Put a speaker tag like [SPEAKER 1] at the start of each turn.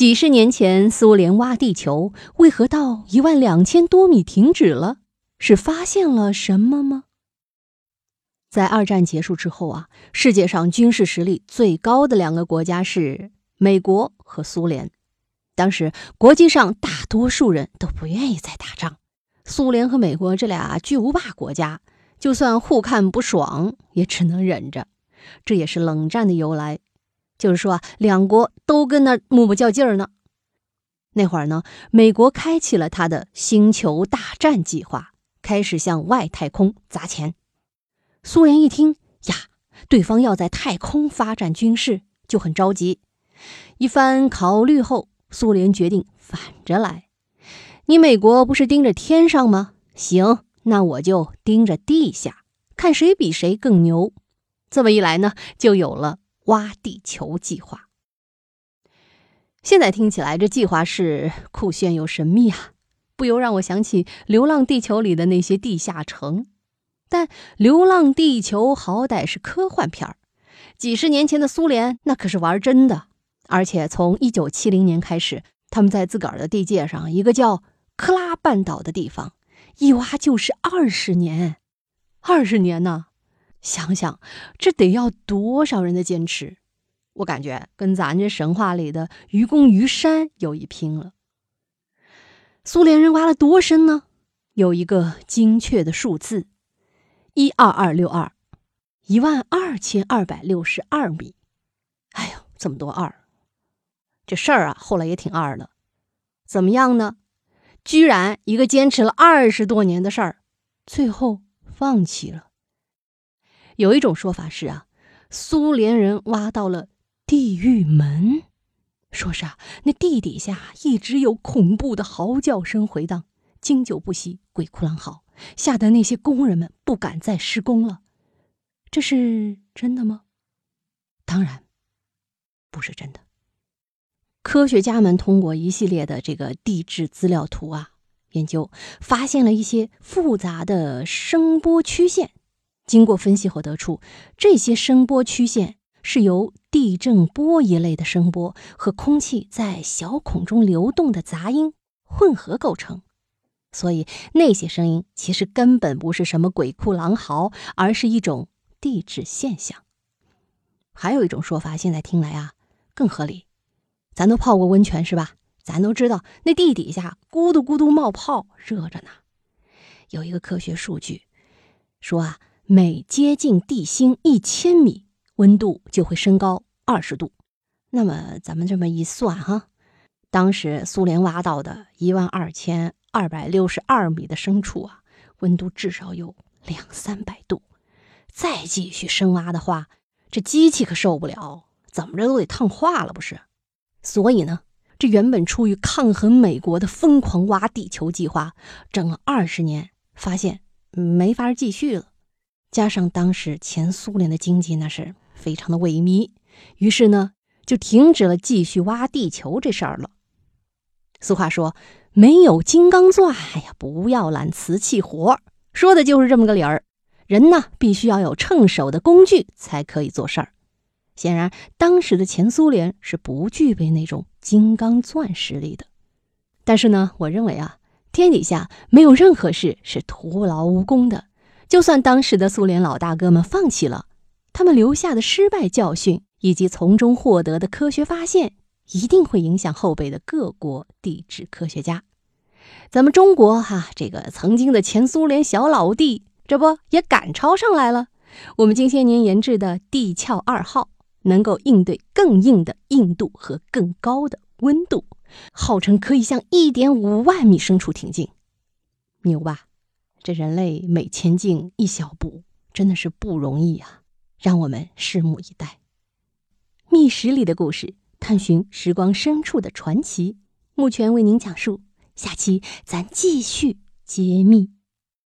[SPEAKER 1] 几十年前苏联挖地球，为何到一万两千多米停止了？是发现了什么吗？在二战结束之后啊，世界上军事实力最高的两个国家是美国和苏联。当时国际上大多数人都不愿意再打仗，苏联和美国这俩巨无霸国家，就算互看不爽，也只能忍着。这也是冷战的由来，就是说啊，两国都跟那磨磨较劲儿呢。那会儿呢，美国开启了他的星球大战计划，开始向外太空砸钱。苏联一听呀，对方要在太空发展军事，就很着急。一番考虑后，苏联决定反着来。你美国不是盯着天上吗？行，那我就盯着地下，看谁比谁更牛。这么一来呢，就有了挖地球计划。现在听起来，这计划是酷炫又神秘啊，不由让我想起《流浪地球》里的那些地下城。但《流浪地球》好歹是科幻片儿，几十年前的苏联那可是玩真的。而且从一九七零年开始，他们在自个儿的地界上一个叫克拉半岛的地方，一挖就是二十年，二十年呢！想想这得要多少人的坚持，我感觉跟咱这神话里的愚公移山有一拼了。苏联人挖了多深呢？有一个精确的数字。一二二六二，一万二千二百六十二米。哎呦，这么多二！这事儿啊，后来也挺二的。怎么样呢？居然一个坚持了二十多年的事儿，最后放弃了。有一种说法是啊，苏联人挖到了地狱门，说是啊，那地底下一直有恐怖的嚎叫声回荡，经久不息，鬼哭狼嚎。吓得那些工人们不敢再施工了，这是真的吗？当然不是真的。科学家们通过一系列的这个地质资料图啊研究，发现了一些复杂的声波曲线。经过分析后得出，这些声波曲线是由地震波一类的声波和空气在小孔中流动的杂音混合构成。所以那些声音其实根本不是什么鬼哭狼嚎，而是一种地质现象。还有一种说法，现在听来啊更合理。咱都泡过温泉是吧？咱都知道那地底下咕嘟咕嘟冒泡，热着呢。有一个科学数据说啊，每接近地心一千米，温度就会升高二十度。那么咱们这么一算哈，当时苏联挖到的一万二千。二百六十二米的深处啊，温度至少有两三百度。再继续深挖的话，这机器可受不了，怎么着都得烫化了，不是？所以呢，这原本出于抗衡美国的疯狂挖地球计划，整了二十年，发现没法继续了。加上当时前苏联的经济那是非常的萎靡，于是呢，就停止了继续挖地球这事儿了。俗话说。没有金刚钻，哎呀，不要揽瓷器活，说的就是这么个理儿。人呢，必须要有趁手的工具才可以做事儿。显然，当时的前苏联是不具备那种金刚钻实力的。但是呢，我认为啊，天底下没有任何事是徒劳无功的。就算当时的苏联老大哥们放弃了，他们留下的失败教训以及从中获得的科学发现。一定会影响后辈的各国地质科学家。咱们中国哈，这个曾经的前苏联小老弟，这不也赶超上来了？我们近些年研制的地壳二号，能够应对更硬的硬度和更高的温度，号称可以向一点五万米深处挺进，牛吧？这人类每前进一小步，真的是不容易啊！让我们拭目以待。密室里的故事。探寻时光深处的传奇，目前为您讲述。下期咱继续揭秘。